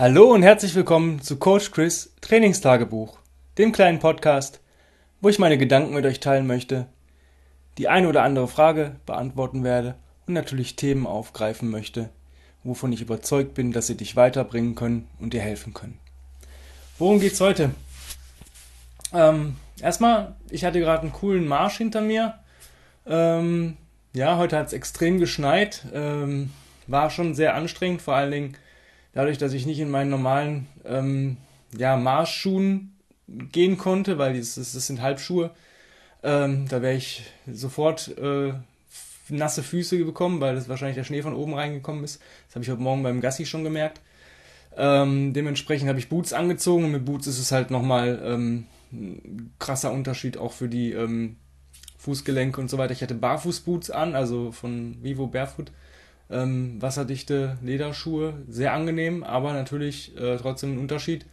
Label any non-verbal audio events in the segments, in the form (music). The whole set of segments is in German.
Hallo und herzlich willkommen zu Coach Chris Trainingstagebuch, dem kleinen Podcast, wo ich meine Gedanken mit euch teilen möchte, die eine oder andere Frage beantworten werde und natürlich Themen aufgreifen möchte, wovon ich überzeugt bin, dass sie dich weiterbringen können und dir helfen können. Worum geht's heute? Ähm, erstmal, ich hatte gerade einen coolen Marsch hinter mir. Ähm, ja, heute hat es extrem geschneit. Ähm, war schon sehr anstrengend, vor allen Dingen dadurch, dass ich nicht in meinen normalen ähm, ja, Marschschuhen gehen konnte, weil das, das sind Halbschuhe. Ähm, da wäre ich sofort äh, nasse Füße bekommen, weil das wahrscheinlich der Schnee von oben reingekommen ist. Das habe ich heute Morgen beim Gassi schon gemerkt. Ähm, dementsprechend habe ich Boots angezogen und mit Boots ist es halt nochmal ähm, ein krasser Unterschied auch für die ähm, Fußgelenke und so weiter. Ich hatte Barfußboots an, also von Vivo Barefoot ähm, wasserdichte Lederschuhe, sehr angenehm, aber natürlich äh, trotzdem ein Unterschied,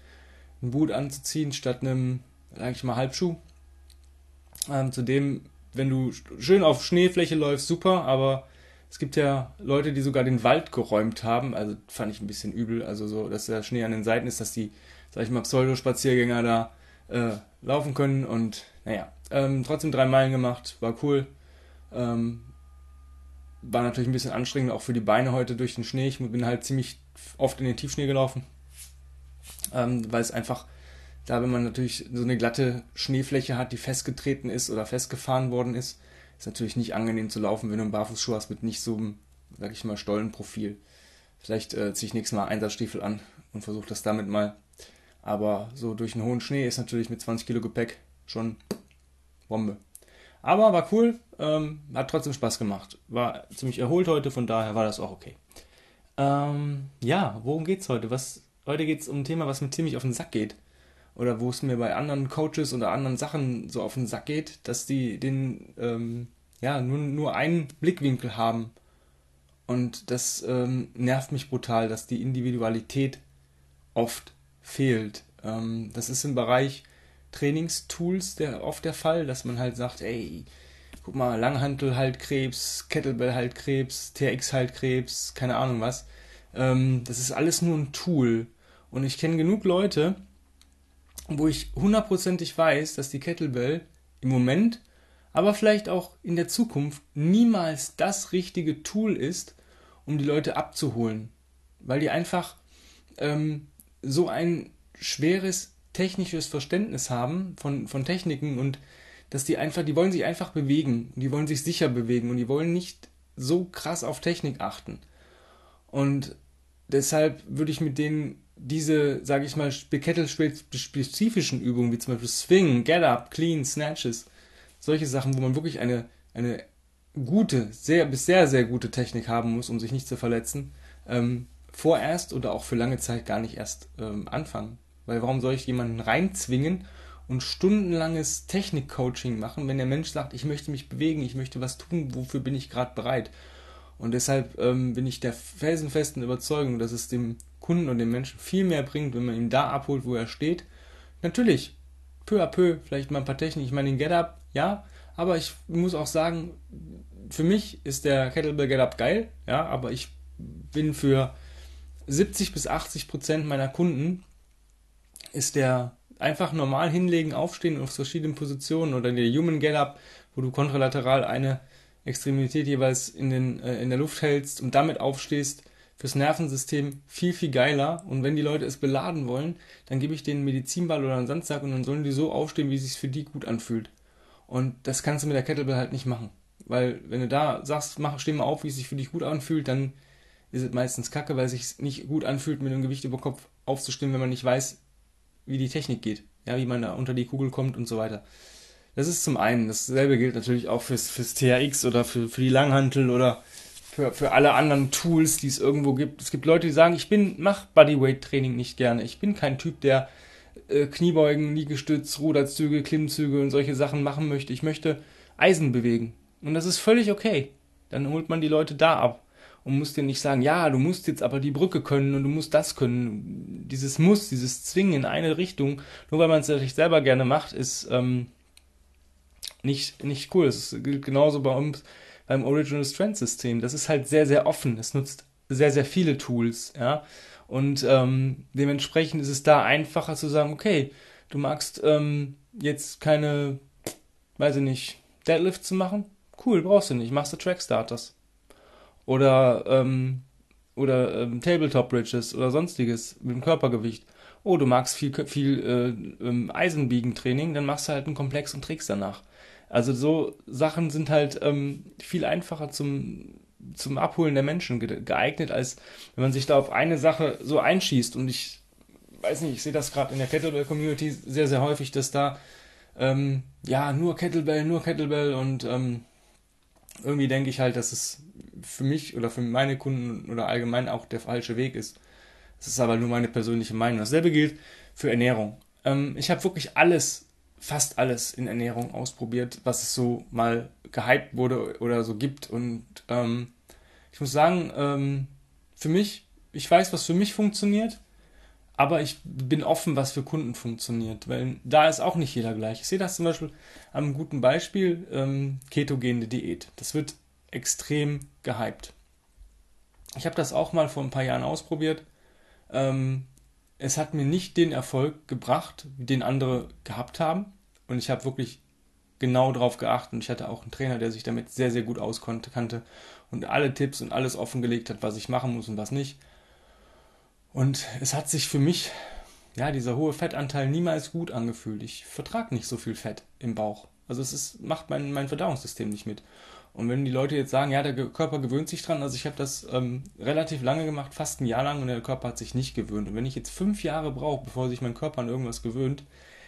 ein Boot anzuziehen statt einem, sag ich mal, Halbschuh. Ähm, zudem, wenn du schön auf Schneefläche läufst, super, aber es gibt ja Leute, die sogar den Wald geräumt haben, also fand ich ein bisschen übel, also so, dass der Schnee an den Seiten ist, dass die, sag ich mal, Pseudospaziergänger da äh, laufen können und naja, ähm, trotzdem drei Meilen gemacht, war cool. Ähm, war natürlich ein bisschen anstrengend, auch für die Beine heute durch den Schnee. Ich bin halt ziemlich oft in den Tiefschnee gelaufen, ähm, weil es einfach, da wenn man natürlich so eine glatte Schneefläche hat, die festgetreten ist oder festgefahren worden ist, ist natürlich nicht angenehm zu laufen, wenn du einen Barfußschuh hast mit nicht so einem, sag ich mal, Stollenprofil. Vielleicht äh, ziehe ich nächstes Mal Einsatzstiefel an und versuche das damit mal. Aber so durch einen hohen Schnee ist natürlich mit 20 Kilo Gepäck schon Bombe. Aber war cool, ähm, hat trotzdem Spaß gemacht. War ziemlich erholt heute, von daher war das auch okay. Ähm, ja, worum geht's heute? Was, heute geht's um ein Thema, was mir ziemlich auf den Sack geht. Oder wo es mir bei anderen Coaches oder anderen Sachen so auf den Sack geht, dass die den, ähm, ja, nur, nur einen Blickwinkel haben. Und das ähm, nervt mich brutal, dass die Individualität oft fehlt. Ähm, das ist im Bereich Trainingstools der, oft der Fall, dass man halt sagt, ey, guck mal, Langhantel halt Krebs, Kettlebell halt Krebs, TX halt Krebs, keine Ahnung was. Ähm, das ist alles nur ein Tool. Und ich kenne genug Leute, wo ich hundertprozentig weiß, dass die Kettlebell im Moment, aber vielleicht auch in der Zukunft niemals das richtige Tool ist, um die Leute abzuholen. Weil die einfach ähm, so ein schweres technisches Verständnis haben von, von Techniken und dass die einfach, die wollen sich einfach bewegen, die wollen sich sicher bewegen und die wollen nicht so krass auf Technik achten. Und deshalb würde ich mit denen diese, sage ich mal, spezifischen Übungen, wie zum Beispiel Swing, Get Up, Clean, Snatches, solche Sachen, wo man wirklich eine, eine gute, sehr bis sehr, sehr gute Technik haben muss, um sich nicht zu verletzen, ähm, vorerst oder auch für lange Zeit gar nicht erst ähm, anfangen. Weil warum soll ich jemanden reinzwingen und stundenlanges Technik-Coaching machen, wenn der Mensch sagt, ich möchte mich bewegen, ich möchte was tun, wofür bin ich gerade bereit? Und deshalb ähm, bin ich der felsenfesten Überzeugung, dass es dem Kunden und dem Menschen viel mehr bringt, wenn man ihn da abholt, wo er steht. Natürlich, peu à peu, vielleicht mal ein paar Techniken. Ich meine, den Get-Up, ja, aber ich muss auch sagen, für mich ist der Kettlebell Get-Up geil, ja, aber ich bin für 70 bis 80 Prozent meiner Kunden ist der einfach normal hinlegen, aufstehen auf verschiedenen Positionen oder der Human Get Up, wo du kontralateral eine Extremität jeweils in, den, äh, in der Luft hältst und damit aufstehst, fürs Nervensystem viel, viel geiler. Und wenn die Leute es beladen wollen, dann gebe ich denen einen Medizinball oder einen Sandsack und dann sollen die so aufstehen, wie es sich für die gut anfühlt. Und das kannst du mit der Kettlebell halt nicht machen. Weil wenn du da sagst, mach, steh mal auf, wie es sich für dich gut anfühlt, dann ist es meistens kacke, weil es sich nicht gut anfühlt, mit einem Gewicht über Kopf aufzustehen, wenn man nicht weiß, wie die Technik geht, ja, wie man da unter die Kugel kommt und so weiter. Das ist zum einen. Dasselbe gilt natürlich auch fürs, fürs THX oder für, für die Langhantel oder für, für alle anderen Tools, die es irgendwo gibt. Es gibt Leute, die sagen, ich bin, mach Bodyweight-Training nicht gerne. Ich bin kein Typ, der äh, Kniebeugen, Liegestütz, Ruderzüge, Klimmzüge und solche Sachen machen möchte. Ich möchte Eisen bewegen. Und das ist völlig okay. Dann holt man die Leute da ab und musst dir nicht sagen, ja, du musst jetzt aber die Brücke können und du musst das können. Dieses Muss, dieses Zwingen in eine Richtung, nur weil man es natürlich selber gerne macht, ist ähm, nicht, nicht cool. Das gilt genauso bei uns beim Original Strength System. Das ist halt sehr, sehr offen. Es nutzt sehr, sehr viele Tools, ja. Und ähm, dementsprechend ist es da einfacher zu sagen, okay, du magst ähm, jetzt keine, weiß ich nicht, Deadlift zu machen? Cool, brauchst du nicht, machst du Track Starters. Oder, ähm, oder ähm, Tabletop Bridges oder sonstiges mit dem Körpergewicht. Oh, du magst viel, viel äh, ähm, Eisenbiegentraining, dann machst du halt einen Komplex und trägst danach. Also so Sachen sind halt ähm, viel einfacher zum, zum Abholen der Menschen geeignet, als wenn man sich da auf eine Sache so einschießt. Und ich weiß nicht, ich sehe das gerade in der Kettlebell-Community sehr, sehr häufig, dass da ähm, ja nur Kettlebell, nur Kettlebell und ähm, irgendwie denke ich halt, dass es für mich oder für meine Kunden oder allgemein auch der falsche Weg ist. Das ist aber nur meine persönliche Meinung. Dasselbe gilt für Ernährung. Ähm, ich habe wirklich alles fast alles in Ernährung ausprobiert, was es so mal gehypt wurde oder so gibt. Und ähm, ich muss sagen, ähm, für mich, ich weiß, was für mich funktioniert, aber ich bin offen, was für Kunden funktioniert, weil da ist auch nicht jeder gleich. Ich sehe das zum Beispiel an einem guten Beispiel, ähm, ketogene Diät. Das wird extrem gehypt. Ich habe das auch mal vor ein paar Jahren ausprobiert. Ähm, es hat mir nicht den Erfolg gebracht, den andere gehabt haben. Und ich habe wirklich genau darauf geachtet. Und ich hatte auch einen Trainer, der sich damit sehr, sehr gut auskannte und alle Tipps und alles offengelegt hat, was ich machen muss und was nicht. Und es hat sich für mich, ja, dieser hohe Fettanteil niemals gut angefühlt. Ich vertrage nicht so viel Fett im Bauch. Also es ist, macht mein, mein Verdauungssystem nicht mit. Und wenn die Leute jetzt sagen, ja, der Körper gewöhnt sich dran, also ich habe das ähm, relativ lange gemacht, fast ein Jahr lang, und der Körper hat sich nicht gewöhnt. Und wenn ich jetzt fünf Jahre brauche, bevor sich mein Körper an irgendwas gewöhnt,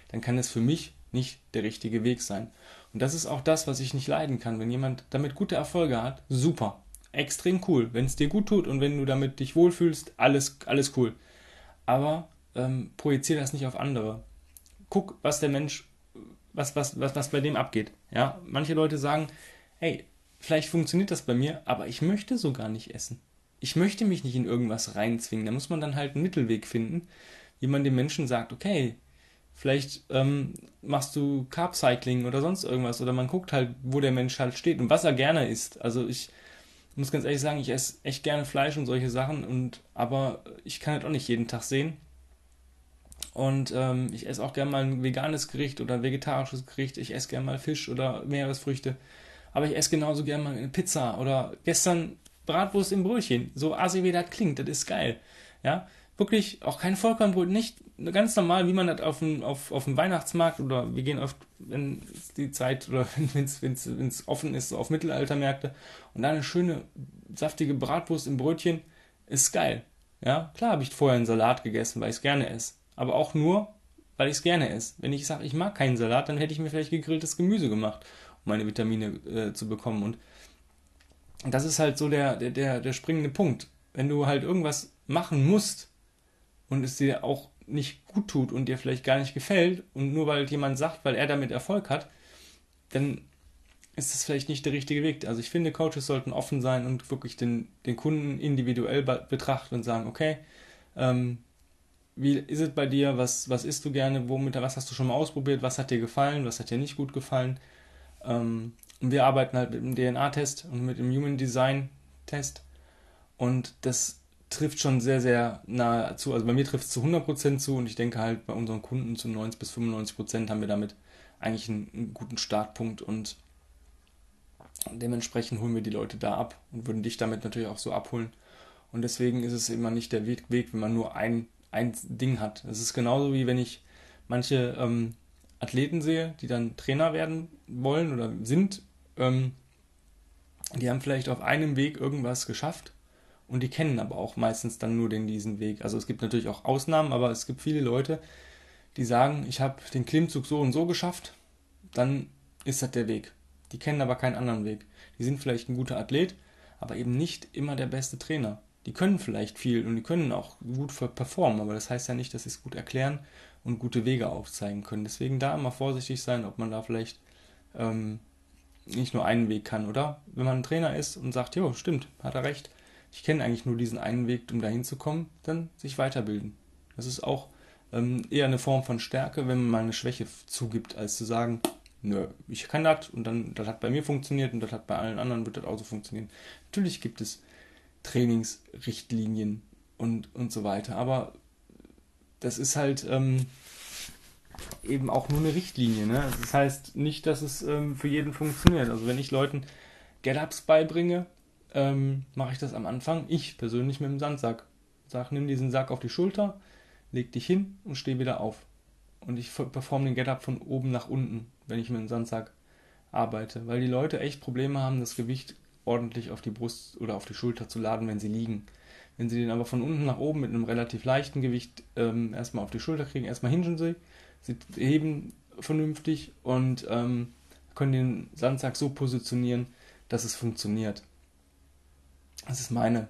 dann kann es für mich nicht der richtige Weg sein. Und das ist auch das, was ich nicht leiden kann. Wenn jemand damit gute Erfolge hat, super, extrem cool. Wenn es dir gut tut und wenn du damit dich wohlfühlst, alles, alles cool. Aber ähm, projiziere das nicht auf andere. Guck, was der Mensch, was, was, was, was bei dem abgeht. Ja, manche Leute sagen, hey, vielleicht funktioniert das bei mir, aber ich möchte so gar nicht essen. Ich möchte mich nicht in irgendwas reinzwingen. Da muss man dann halt einen Mittelweg finden, wie man den Menschen sagt, okay, vielleicht ähm, machst du Carb Cycling oder sonst irgendwas oder man guckt halt, wo der Mensch halt steht und was er gerne isst. Also ich muss ganz ehrlich sagen, ich esse echt gerne Fleisch und solche Sachen und aber ich kann halt auch nicht jeden Tag sehen. Und ähm, ich esse auch gerne mal ein veganes Gericht oder ein vegetarisches Gericht. Ich esse gerne mal Fisch oder Meeresfrüchte aber ich esse genauso gerne mal eine Pizza oder gestern Bratwurst im Brötchen. So assi wie das klingt, das ist geil. Ja, wirklich auch kein Vollkornbrot, nicht ganz normal, wie man das auf dem, auf, auf dem Weihnachtsmarkt oder wir gehen oft, wenn die Zeit oder (laughs) wenn es offen ist, so auf Mittelaltermärkte und da eine schöne, saftige Bratwurst im Brötchen ist geil. Ja, klar habe ich vorher einen Salat gegessen, weil ich es gerne esse. Aber auch nur, weil ich es gerne esse. Wenn ich sage, ich mag keinen Salat, dann hätte ich mir vielleicht gegrilltes Gemüse gemacht meine Vitamine äh, zu bekommen. Und das ist halt so der, der, der springende Punkt. Wenn du halt irgendwas machen musst und es dir auch nicht gut tut und dir vielleicht gar nicht gefällt und nur weil jemand sagt, weil er damit Erfolg hat, dann ist das vielleicht nicht der richtige Weg. Also ich finde, Coaches sollten offen sein und wirklich den, den Kunden individuell betrachten und sagen, okay, ähm, wie ist es bei dir, was, was isst du gerne, womit, was hast du schon mal ausprobiert, was hat dir gefallen, was hat dir nicht gut gefallen? Ähm, und wir arbeiten halt mit dem DNA-Test und mit dem Human Design-Test. Und das trifft schon sehr, sehr nahe zu. Also bei mir trifft es zu 100% zu und ich denke halt bei unseren Kunden zu 90 bis 95% haben wir damit eigentlich einen, einen guten Startpunkt und dementsprechend holen wir die Leute da ab und würden dich damit natürlich auch so abholen. Und deswegen ist es immer nicht der Weg, wenn man nur ein, ein Ding hat. Es ist genauso wie wenn ich manche ähm, Athleten sehe, die dann Trainer werden wollen oder sind, ähm, die haben vielleicht auf einem Weg irgendwas geschafft und die kennen aber auch meistens dann nur den diesen Weg. Also es gibt natürlich auch Ausnahmen, aber es gibt viele Leute, die sagen, ich habe den Klimmzug so und so geschafft, dann ist das der Weg. Die kennen aber keinen anderen Weg. Die sind vielleicht ein guter Athlet, aber eben nicht immer der beste Trainer. Die können vielleicht viel und die können auch gut performen, aber das heißt ja nicht, dass sie es gut erklären und gute Wege aufzeigen können. Deswegen da immer vorsichtig sein, ob man da vielleicht ähm, nicht nur einen Weg kann, oder? Wenn man ein Trainer ist und sagt, jo, stimmt, hat er recht, ich kenne eigentlich nur diesen einen Weg, um dahin zu kommen, dann sich weiterbilden. Das ist auch ähm, eher eine Form von Stärke, wenn man mal eine Schwäche zugibt, als zu sagen, nö, ich kann das und dann, das hat bei mir funktioniert und das hat bei allen anderen, wird das auch so funktionieren. Natürlich gibt es Trainingsrichtlinien, und, und so weiter. Aber das ist halt ähm, eben auch nur eine Richtlinie. Ne? Das heißt nicht, dass es ähm, für jeden funktioniert. Also wenn ich Leuten Get-Ups beibringe, ähm, mache ich das am Anfang, ich persönlich mit dem Sandsack. Sag, nimm diesen Sack auf die Schulter, leg dich hin und steh wieder auf. Und ich performe den Get-Up von oben nach unten, wenn ich mit dem Sandsack arbeite. Weil die Leute echt Probleme haben, das Gewicht ordentlich auf die Brust oder auf die Schulter zu laden, wenn sie liegen. Wenn sie den aber von unten nach oben mit einem relativ leichten Gewicht ähm, erstmal auf die Schulter kriegen, erstmal hingen sie, sie heben vernünftig und ähm, können den Sandsack so positionieren, dass es funktioniert. Das ist meine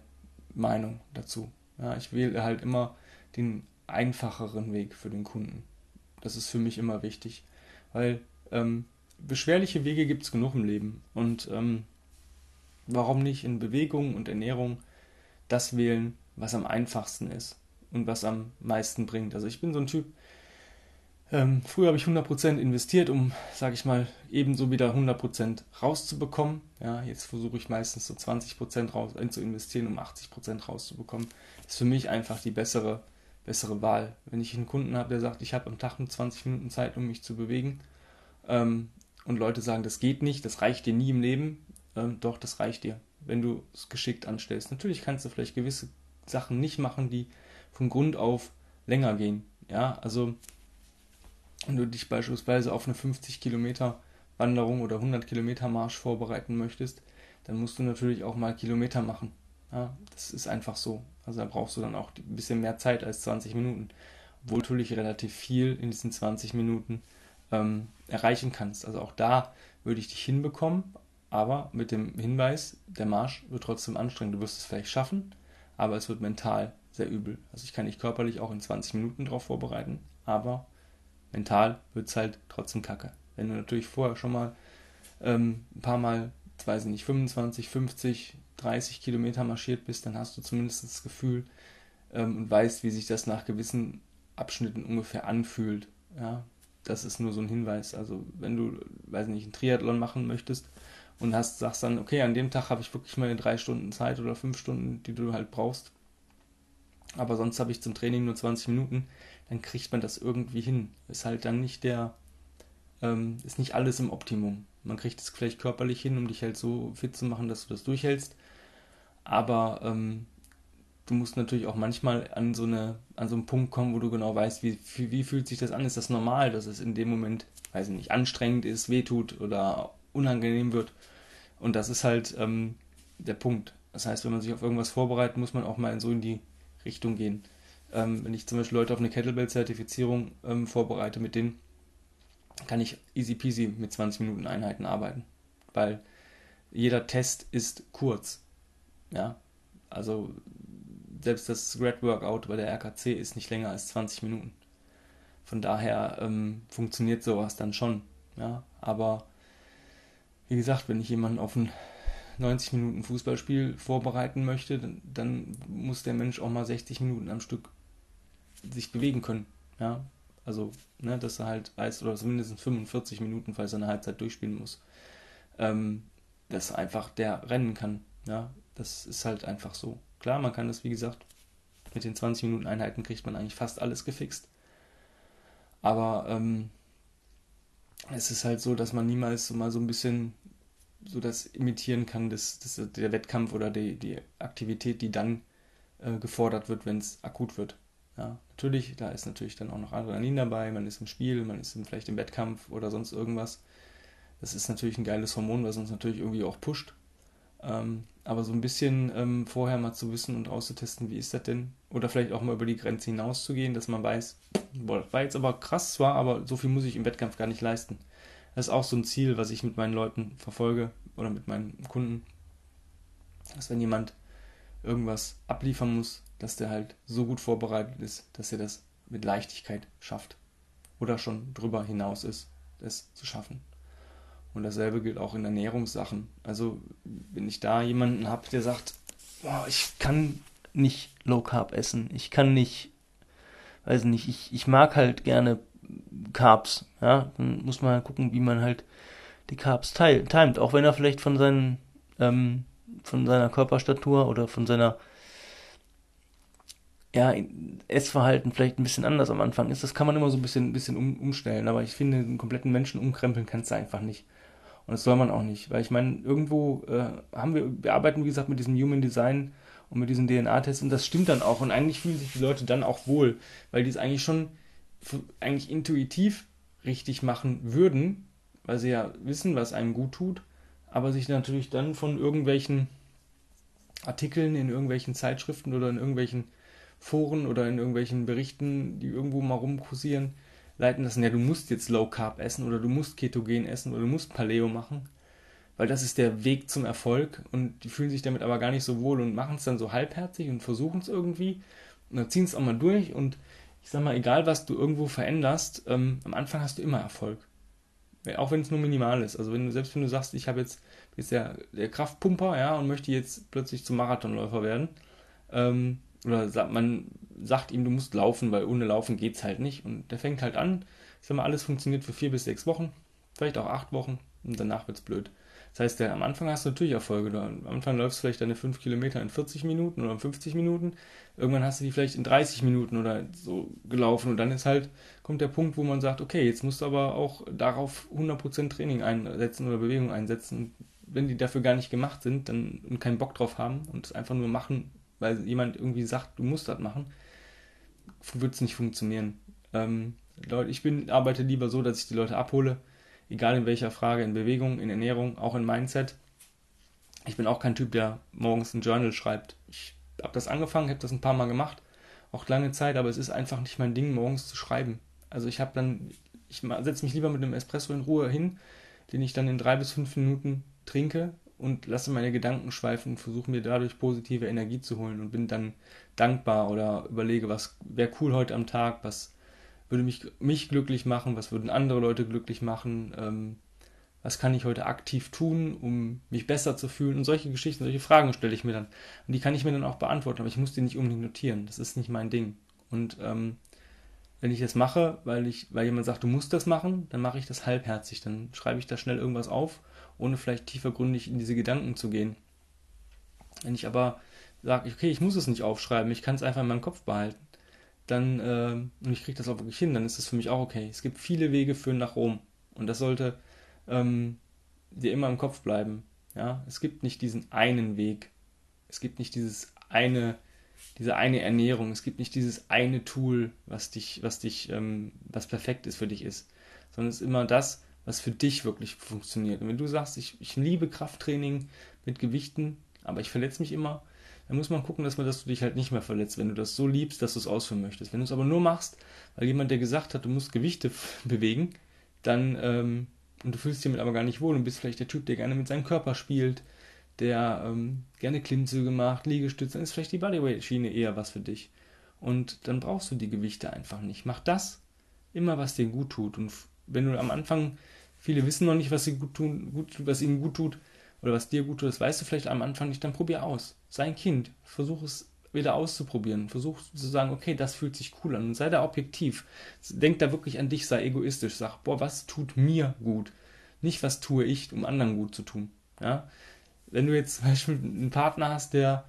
Meinung dazu. Ja, ich wähle halt immer den einfacheren Weg für den Kunden. Das ist für mich immer wichtig, weil ähm, beschwerliche Wege gibt es genug im Leben und ähm, warum nicht in Bewegung und Ernährung das wählen, was am einfachsten ist und was am meisten bringt. Also ich bin so ein Typ, ähm, früher habe ich 100% investiert, um, sage ich mal, ebenso wieder 100% rauszubekommen. Ja, jetzt versuche ich meistens so 20% raus, äh, zu investieren, um 80% rauszubekommen. Das ist für mich einfach die bessere, bessere Wahl. Wenn ich einen Kunden habe, der sagt, ich habe am Tag nur 20 Minuten Zeit, um mich zu bewegen, ähm, und Leute sagen, das geht nicht, das reicht dir nie im Leben, ähm, doch, das reicht dir, wenn du es geschickt anstellst. Natürlich kannst du vielleicht gewisse Sachen nicht machen, die von Grund auf länger gehen. Ja, also wenn du dich beispielsweise auf eine 50 Kilometer Wanderung oder 100 Kilometer Marsch vorbereiten möchtest, dann musst du natürlich auch mal Kilometer machen. Ja, das ist einfach so. Also da brauchst du dann auch ein bisschen mehr Zeit als 20 Minuten. Obwohl natürlich relativ viel in diesen 20 Minuten ähm, erreichen kannst. Also auch da würde ich dich hinbekommen, aber mit dem Hinweis, der Marsch wird trotzdem anstrengend. Du wirst es vielleicht schaffen, aber es wird mental sehr übel. Also ich kann dich körperlich auch in 20 Minuten darauf vorbereiten, aber mental wird es halt trotzdem kacke. Wenn du natürlich vorher schon mal ähm, ein paar Mal, weiß ich nicht, 25, 50, 30 Kilometer marschiert bist, dann hast du zumindest das Gefühl ähm, und weißt, wie sich das nach gewissen Abschnitten ungefähr anfühlt. Ja, das ist nur so ein Hinweis. Also wenn du, weiß nicht, einen Triathlon machen möchtest und hast, sagst dann, okay, an dem Tag habe ich wirklich mal drei Stunden Zeit oder fünf Stunden, die du halt brauchst. Aber sonst habe ich zum Training nur 20 Minuten, dann kriegt man das irgendwie hin. Ist halt dann nicht der, ähm, ist nicht alles im Optimum. Man kriegt es vielleicht körperlich hin, um dich halt so fit zu machen, dass du das durchhältst. Aber ähm, du musst natürlich auch manchmal an so, eine, an so einen Punkt kommen, wo du genau weißt, wie, wie, fühlt sich das an? Ist das normal, dass es in dem Moment, weiß ich nicht, anstrengend ist, wehtut oder unangenehm wird? Und das ist halt ähm, der Punkt. Das heißt, wenn man sich auf irgendwas vorbereitet, muss man auch mal so in die Richtung gehen. Ähm, wenn ich zum Beispiel Leute auf eine Kettlebell-Zertifizierung ähm, vorbereite, mit denen kann ich easy peasy mit 20 Minuten Einheiten arbeiten. Weil jeder Test ist kurz. Ja, also selbst das Red Workout bei der RKC ist nicht länger als 20 Minuten. Von daher ähm, funktioniert sowas dann schon. Ja, aber wie gesagt, wenn ich jemanden auf ein 90 Minuten Fußballspiel vorbereiten möchte, dann, dann, muss der Mensch auch mal 60 Minuten am Stück sich bewegen können. Ja, also, ne, dass er halt weiß, oder zumindest 45 Minuten, falls er eine Halbzeit durchspielen muss, ähm, dass einfach der rennen kann. Ja, das ist halt einfach so. Klar, man kann das, wie gesagt, mit den 20 Minuten Einheiten kriegt man eigentlich fast alles gefixt. Aber ähm, es ist halt so, dass man niemals so mal so ein bisschen so das imitieren kann, das, das, der Wettkampf oder die, die Aktivität, die dann äh, gefordert wird, wenn es akut wird. Ja, natürlich, da ist natürlich dann auch noch Adrenalin dabei, man ist im Spiel, man ist vielleicht im Wettkampf oder sonst irgendwas. Das ist natürlich ein geiles Hormon, was uns natürlich irgendwie auch pusht. Ähm, aber so ein bisschen ähm, vorher mal zu wissen und auszutesten, wie ist das denn? Oder vielleicht auch mal über die Grenze hinaus zu gehen, dass man weiß, boah, das war jetzt aber krass zwar, aber so viel muss ich im Wettkampf gar nicht leisten. Das ist auch so ein Ziel, was ich mit meinen Leuten verfolge oder mit meinen Kunden. Dass wenn jemand irgendwas abliefern muss, dass der halt so gut vorbereitet ist, dass er das mit Leichtigkeit schafft. Oder schon drüber hinaus ist, es zu schaffen. Und dasselbe gilt auch in Ernährungssachen. Also, wenn ich da jemanden habe, der sagt, boah, ich kann nicht Low Carb essen, ich kann nicht, weiß nicht, ich, ich mag halt gerne Carbs, ja, dann muss man halt gucken, wie man halt die Carbs timet, auch wenn er vielleicht von seinen, ähm, von seiner Körperstatur oder von seiner ja, Essverhalten vielleicht ein bisschen anders am Anfang ist. Das kann man immer so ein bisschen, ein bisschen um, umstellen. Aber ich finde, einen kompletten Menschen umkrempeln kannst du einfach nicht. Und das soll man auch nicht. Weil ich meine, irgendwo äh, haben wir, wir arbeiten, wie gesagt, mit diesem Human Design und mit diesen DNA-Tests und das stimmt dann auch. Und eigentlich fühlen sich die Leute dann auch wohl, weil die es eigentlich schon eigentlich intuitiv richtig machen würden, weil sie ja wissen, was einem gut tut, aber sich natürlich dann von irgendwelchen Artikeln in irgendwelchen Zeitschriften oder in irgendwelchen Foren oder in irgendwelchen Berichten, die irgendwo mal rumkursieren, leiten lassen, ja, du musst jetzt Low Carb essen oder du musst Ketogen essen oder du musst Paleo machen, weil das ist der Weg zum Erfolg und die fühlen sich damit aber gar nicht so wohl und machen es dann so halbherzig und versuchen es irgendwie und dann ziehen es auch mal durch und ich sag mal, egal was du irgendwo veränderst, ähm, am Anfang hast du immer Erfolg. Auch wenn es nur minimal ist. Also wenn du, selbst wenn du sagst, ich habe jetzt, jetzt der, der Kraftpumper, ja, und möchte jetzt plötzlich zum Marathonläufer werden, ähm, oder sagt, man sagt ihm, du musst laufen, weil ohne Laufen geht es halt nicht. Und der fängt halt an. Ich sag mal, alles funktioniert für vier bis sechs Wochen, vielleicht auch acht Wochen und danach wird es blöd. Das heißt, am Anfang hast du natürlich Erfolge. Du, am Anfang läufst du vielleicht deine fünf Kilometer in 40 Minuten oder 50 Minuten. Irgendwann hast du die vielleicht in 30 Minuten oder so gelaufen. Und dann ist halt, kommt der Punkt, wo man sagt, okay, jetzt musst du aber auch darauf 100% Training einsetzen oder Bewegung einsetzen. wenn die dafür gar nicht gemacht sind dann, und keinen Bock drauf haben und es einfach nur machen, weil jemand irgendwie sagt, du musst das machen, wird es nicht funktionieren. Ähm, Leute, ich bin, arbeite lieber so, dass ich die Leute abhole, egal in welcher Frage, in Bewegung, in Ernährung, auch in Mindset. Ich bin auch kein Typ, der morgens ein Journal schreibt. Ich habe das angefangen, habe das ein paar Mal gemacht, auch lange Zeit, aber es ist einfach nicht mein Ding, morgens zu schreiben. Also ich habe dann, ich setze mich lieber mit einem Espresso in Ruhe hin, den ich dann in drei bis fünf Minuten trinke und lasse meine Gedanken schweifen und versuche mir dadurch positive Energie zu holen und bin dann dankbar oder überlege, was wäre cool heute am Tag, was würde mich, mich glücklich machen, was würden andere Leute glücklich machen, ähm, was kann ich heute aktiv tun, um mich besser zu fühlen und solche Geschichten, solche Fragen stelle ich mir dann. Und die kann ich mir dann auch beantworten, aber ich muss die nicht unbedingt notieren, das ist nicht mein Ding. Und ähm, wenn ich das mache, weil ich, weil jemand sagt, du musst das machen, dann mache ich das halbherzig, dann schreibe ich da schnell irgendwas auf ohne vielleicht tiefergründig in diese Gedanken zu gehen. Wenn ich aber sage, okay, ich muss es nicht aufschreiben, ich kann es einfach in meinem Kopf behalten, dann, äh, und ich kriege das auch wirklich hin, dann ist das für mich auch okay. Es gibt viele Wege führen nach Rom und das sollte ähm, dir immer im Kopf bleiben. Ja? Es gibt nicht diesen einen Weg, es gibt nicht dieses eine, diese eine Ernährung, es gibt nicht dieses eine Tool, was dich, was dich, ähm, was perfekt ist für dich ist, sondern es ist immer das, was für dich wirklich funktioniert. Und wenn du sagst, ich, ich liebe Krafttraining mit Gewichten, aber ich verletze mich immer, dann muss man gucken, dass, man, dass du dich halt nicht mehr verletzt, wenn du das so liebst, dass du es ausführen möchtest. Wenn du es aber nur machst, weil jemand, der gesagt hat, du musst Gewichte (laughs) bewegen, dann, ähm, und du fühlst dich damit aber gar nicht wohl und bist vielleicht der Typ, der gerne mit seinem Körper spielt, der ähm, gerne Klimmzüge macht, Liegestütze, dann ist vielleicht die Bodyweight-Schiene eher was für dich. Und dann brauchst du die Gewichte einfach nicht. Mach das immer, was dir gut tut. Und wenn du am Anfang Viele wissen noch nicht, was, sie gut tun, gut, was ihnen gut tut oder was dir gut tut. Das weißt du vielleicht am Anfang nicht. Dann probier aus. Sei ein Kind. Versuch es wieder auszuprobieren. Versuch zu sagen, okay, das fühlt sich cool an. Und sei da objektiv. Denk da wirklich an dich, sei egoistisch. Sag, boah, was tut mir gut? Nicht, was tue ich, um anderen gut zu tun. Ja? Wenn du jetzt zum Beispiel einen Partner hast, der,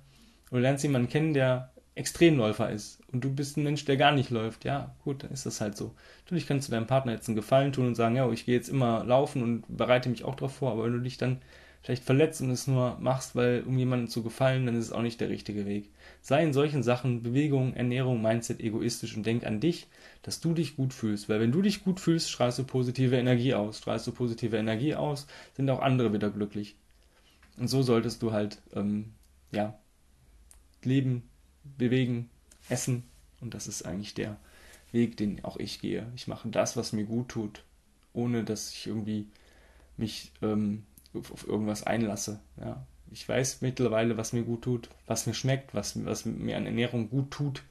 oder lernst jemanden kennen, der Extremläufer ist und du bist ein Mensch, der gar nicht läuft, ja, gut, dann ist das halt so. Natürlich kannst du deinem Partner jetzt einen Gefallen tun und sagen, ja, ich gehe jetzt immer laufen und bereite mich auch darauf vor, aber wenn du dich dann vielleicht verletzt und es nur machst, weil um jemandem zu gefallen, dann ist es auch nicht der richtige Weg. Sei in solchen Sachen Bewegung, Ernährung, Mindset egoistisch und denk an dich, dass du dich gut fühlst, weil wenn du dich gut fühlst, strahlst du positive Energie aus, strahlst du positive Energie aus, sind auch andere wieder glücklich. Und so solltest du halt, ähm, ja, leben, bewegen, essen. Und das ist eigentlich der Weg, den auch ich gehe. Ich mache das, was mir gut tut, ohne dass ich irgendwie mich ähm, auf irgendwas einlasse. Ja. Ich weiß mittlerweile, was mir gut tut, was mir schmeckt, was, was mir an Ernährung gut tut.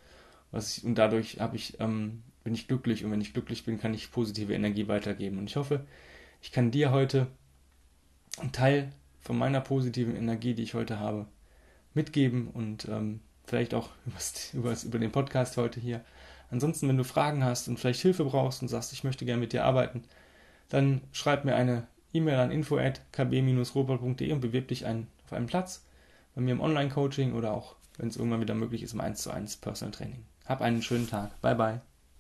Was ich, und dadurch habe ich, ähm, bin ich glücklich und wenn ich glücklich bin, kann ich positive Energie weitergeben. Und ich hoffe, ich kann dir heute einen Teil von meiner positiven Energie, die ich heute habe, mitgeben und ähm, vielleicht auch (laughs) übers, über den Podcast heute hier. Ansonsten, wenn du Fragen hast und vielleicht Hilfe brauchst und sagst, ich möchte gerne mit dir arbeiten, dann schreib mir eine E-Mail an info.kb-robot.de und bewirb dich ein, auf einen Platz bei mir im Online-Coaching oder auch wenn es irgendwann wieder möglich ist, im 1 zu 1 Personal Training. Hab einen schönen Tag. Bye bye.